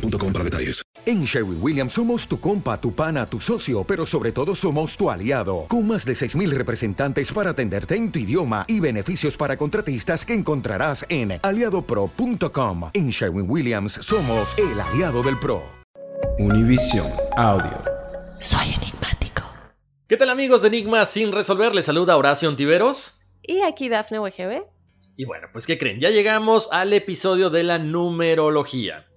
boostmobile.com para detalles. En Sherwin Williams somos tu compa, tu pana, tu socio, pero sobre todo somos tu aliado, con más de 6.000 representantes para atenderte en tu idioma y beneficios para contratistas que encontrarás en aliadopro.com. En Sherwin Williams somos el aliado del PRO. Univision Audio. Soy enigmático. ¿Qué tal amigos de Enigma sin resolver? Les saluda Horacio Ontiveros. Y aquí Dafne WGB. Y bueno, pues ¿qué creen? Ya llegamos al episodio de la numerología.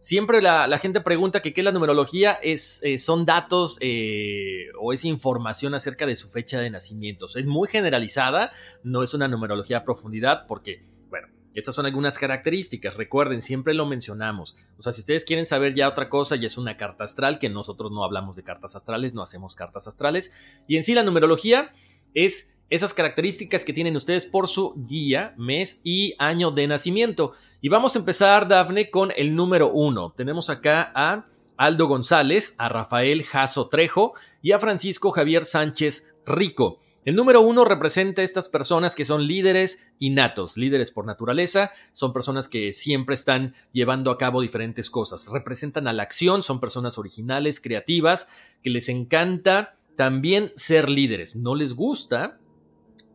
Siempre la, gente pregunta que qué es la numerología, es, eh, son datos eh, o es información acerca de su fecha de nacimiento. Es muy generalizada, no es una numerología a profundidad porque, bueno, estas son algunas características. Recuerden, siempre lo mencionamos. O sea, si ustedes quieren saber ya otra cosa, ya es una carta astral, que nosotros no hablamos de cartas astrales, no hacemos cartas astrales. Y en sí la numerología es esas características que tienen ustedes por su día, mes y año de nacimiento. Y vamos a empezar, Dafne, con el número uno. Tenemos acá a Aldo González, a Rafael Jaso Trejo y a Francisco Javier Sánchez Rico. El número uno representa a estas personas que son líderes innatos, líderes por naturaleza, son personas que siempre están llevando a cabo diferentes cosas, representan a la acción, son personas originales, creativas, que les encanta también ser líderes. No les gusta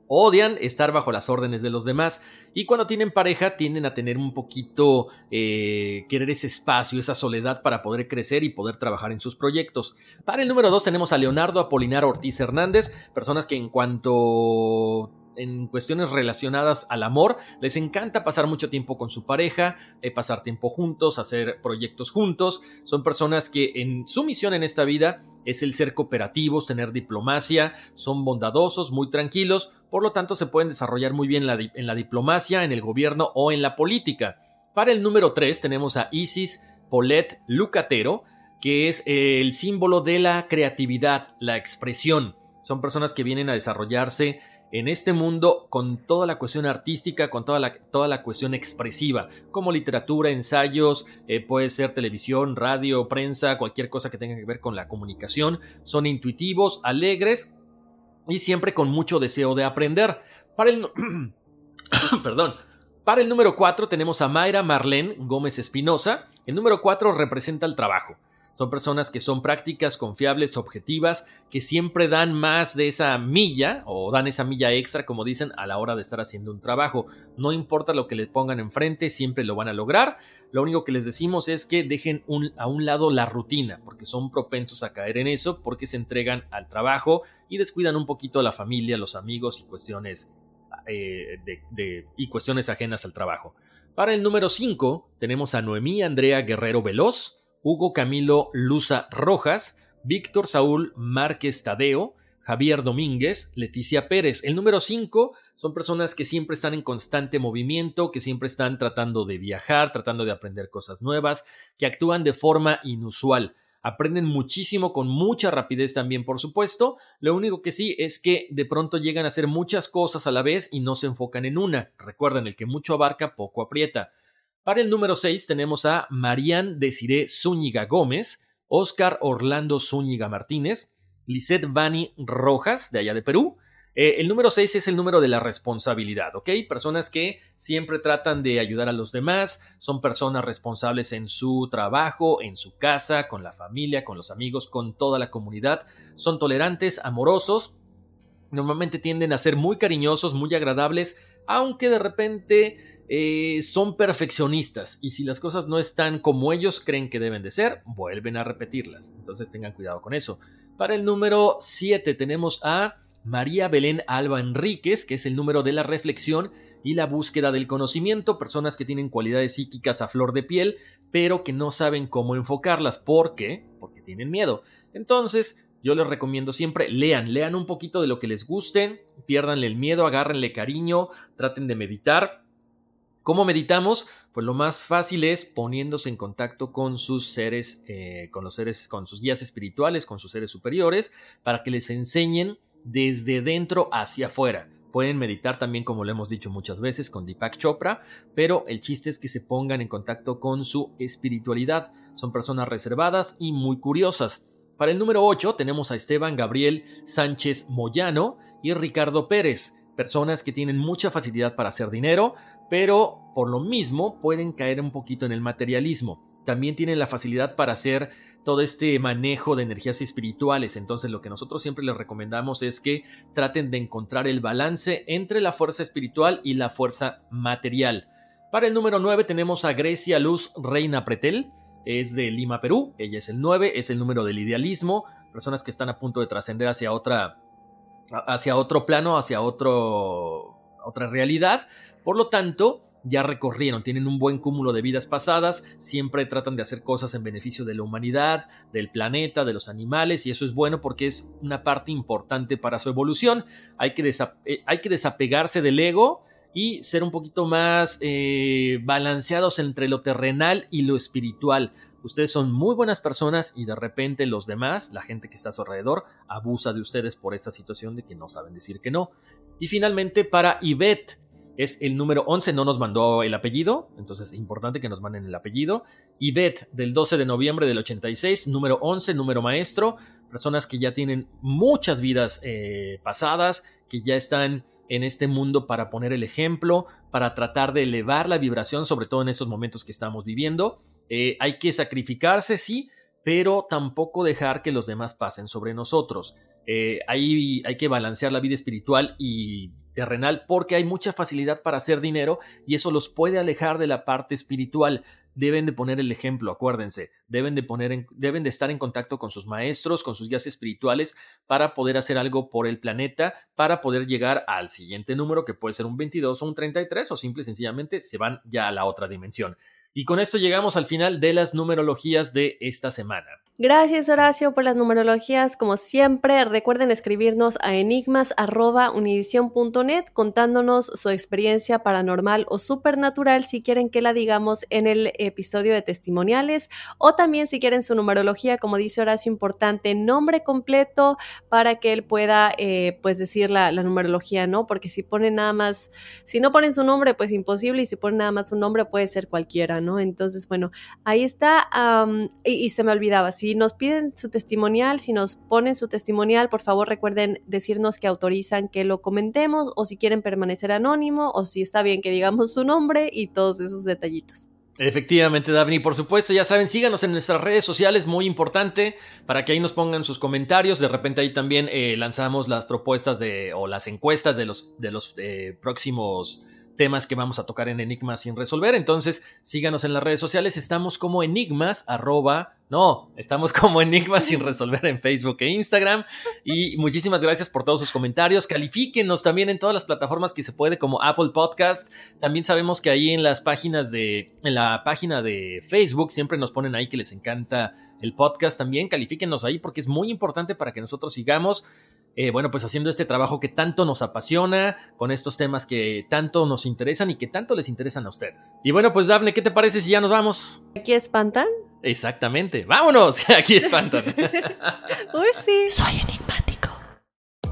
odian estar bajo las órdenes de los demás y cuando tienen pareja tienden a tener un poquito eh, querer ese espacio, esa soledad para poder crecer y poder trabajar en sus proyectos. Para el número 2 tenemos a Leonardo Apolinar Ortiz Hernández, personas que en cuanto en cuestiones relacionadas al amor, les encanta pasar mucho tiempo con su pareja, eh, pasar tiempo juntos, hacer proyectos juntos. Son personas que en su misión en esta vida es el ser cooperativos, tener diplomacia, son bondadosos, muy tranquilos, por lo tanto se pueden desarrollar muy bien en la diplomacia, en el gobierno o en la política. Para el número 3 tenemos a Isis Polet Lucatero, que es el símbolo de la creatividad, la expresión. Son personas que vienen a desarrollarse en este mundo con toda la cuestión artística, con toda la, toda la cuestión expresiva, como literatura, ensayos, eh, puede ser televisión, radio, prensa, cualquier cosa que tenga que ver con la comunicación. Son intuitivos, alegres y siempre con mucho deseo de aprender. Para el, Perdón. Para el número 4 tenemos a Mayra Marlene Gómez Espinosa. El número 4 representa el trabajo. Son personas que son prácticas, confiables, objetivas, que siempre dan más de esa milla o dan esa milla extra, como dicen, a la hora de estar haciendo un trabajo. No importa lo que les pongan enfrente, siempre lo van a lograr. Lo único que les decimos es que dejen a un lado la rutina, porque son propensos a caer en eso, porque se entregan al trabajo y descuidan un poquito a la familia, los amigos y cuestiones, eh, y cuestiones ajenas al trabajo. Para el número 5 tenemos a Noemí Andrea Guerrero Veloz, Hugo Camilo Luza Rojas, Víctor Saúl Márquez Tadeo, Javier Domínguez, Leticia Pérez. El número 5 son personas que siempre están en constante movimiento, que siempre están tratando de viajar, tratando de aprender cosas nuevas, que actúan de forma inusual. Aprenden muchísimo con mucha rapidez también, por supuesto. Lo único que sí es que de pronto llegan a hacer muchas cosas a la vez y no se enfocan en una. Recuerden, el que mucho abarca, poco aprieta. Para el número 6 tenemos a Marian Desiré Zúñiga Gómez, Oscar Orlando Zúñiga Martínez, Lisette Vani Rojas, de allá de Perú. Eh, el número 6 es el número de la responsabilidad, ¿ok? Personas que siempre tratan de ayudar a los demás, son personas responsables en su trabajo, en su casa, con la familia, con los amigos, con toda la comunidad. Son tolerantes, amorosos, normalmente tienden a ser muy cariñosos, muy agradables, aunque de repente eh, son perfeccionistas y si las cosas no están como ellos creen que deben de ser, vuelven a repetirlas. Entonces tengan cuidado con eso. Para el número 7 tenemos a María Belén Alba Enríquez, que es el número de la reflexión y la búsqueda del conocimiento, personas que tienen cualidades psíquicas a flor de piel, pero que no saben cómo enfocarlas. ¿Por qué? Porque tienen miedo. Entonces, yo les recomiendo siempre, lean, lean un poquito de lo que les guste, piérdanle el miedo, agárrenle cariño, traten de meditar. ¿Cómo meditamos? Pues lo más fácil es poniéndose en contacto con sus seres, eh, con los seres, con sus guías espirituales, con sus seres superiores, para que les enseñen desde dentro hacia afuera. Pueden meditar también, como lo hemos dicho muchas veces, con Deepak Chopra, pero el chiste es que se pongan en contacto con su espiritualidad. Son personas reservadas y muy curiosas. Para el número 8 tenemos a Esteban Gabriel Sánchez Moyano y Ricardo Pérez, personas que tienen mucha facilidad para hacer dinero, pero por lo mismo pueden caer un poquito en el materialismo. También tienen la facilidad para hacer todo este manejo de energías espirituales. Entonces lo que nosotros siempre les recomendamos es que traten de encontrar el balance entre la fuerza espiritual y la fuerza material. Para el número 9 tenemos a Grecia Luz Reina Pretel. Es de Lima, Perú. Ella es el 9, es el número del idealismo. Personas que están a punto de trascender hacia otra hacia otro plano, hacia otro, otra realidad. Por lo tanto, ya recorrieron, tienen un buen cúmulo de vidas pasadas, siempre tratan de hacer cosas en beneficio de la humanidad, del planeta, de los animales, y eso es bueno porque es una parte importante para su evolución. Hay que, eh, desapegarse del ego y ser un poquito más eh, balanceados entre lo terrenal y lo espiritual. Ustedes son muy buenas personas y de repente los demás, la gente que está a su alrededor, abusa de ustedes por esta situación de que no saben decir que no. Y finalmente para Ivette, es el número 11, no nos mandó el apellido, entonces es importante que nos manden el apellido. Ivette, del 12 de noviembre del 86, número 11, número maestro, personas que ya tienen muchas vidas eh, pasadas, que ya están en este mundo para poner el ejemplo, para tratar de elevar la vibración, sobre todo en estos momentos que estamos viviendo. Eh, hay que sacrificarse, sí, pero tampoco dejar que los demás pasen sobre nosotros. Eh, hay, hay que balancear la vida espiritual y terrenal porque hay mucha facilidad para hacer dinero y eso los puede alejar de la parte espiritual. Deben de poner el ejemplo, acuérdense, deben de, poner deben de estar en contacto con sus maestros, con sus guías espirituales para poder hacer algo por el planeta, para poder llegar al siguiente número que puede ser un 22 o un 33 o simple y sencillamente se van ya a la otra dimensión. Y con esto llegamos al final de las numerologías de esta semana. Gracias Horacio por las numerologías. Como siempre, recuerden escribirnos a enigmas.univision.net contándonos su experiencia paranormal o supernatural si quieren que la digamos en el episodio de testimoniales o también si quieren su numerología, como dice Horacio, importante, nombre completo para que él pueda eh, pues decir la, numerología, ¿no? Porque si ponen nada más, si no ponen su nombre, pues imposible y si ponen nada más su nombre puede ser cualquiera, ¿no? Entonces, bueno, ahí está y, se me olvidaba, si nos piden su testimonial, si nos ponen su testimonial, por favor recuerden decirnos que autorizan que lo comentemos o si quieren permanecer anónimo o si está bien que digamos su nombre y todos esos detallitos. Efectivamente, Daphne. Por supuesto, ya saben, síganos en nuestras redes sociales, muy importante, para que ahí nos pongan sus comentarios. De repente ahí también eh, lanzamos las propuestas de, o las encuestas de los, de los eh, próximos temas que vamos a tocar en Enigmas sin resolver. Entonces, síganos en las redes sociales. Estamos como enigmas, arroba, no, estamos como enigmas sin resolver en Facebook e Instagram. Y muchísimas gracias por todos sus comentarios. Califíquenos también en todas las plataformas que se puede, como Apple Podcast. También sabemos que ahí en las páginas de, en la página de Facebook siempre nos ponen ahí que les encanta el podcast también. Califíquenos ahí porque es muy importante para que nosotros sigamos eh, bueno, pues haciendo este trabajo que tanto nos apasiona, con estos temas que tanto nos interesan y que tanto les interesan a ustedes. Y bueno, pues Dafne, ¿qué te parece si ya nos vamos? ¿Aquí espantan? Exactamente, vámonos, aquí espantan. Uy, sí. Soy enigmático.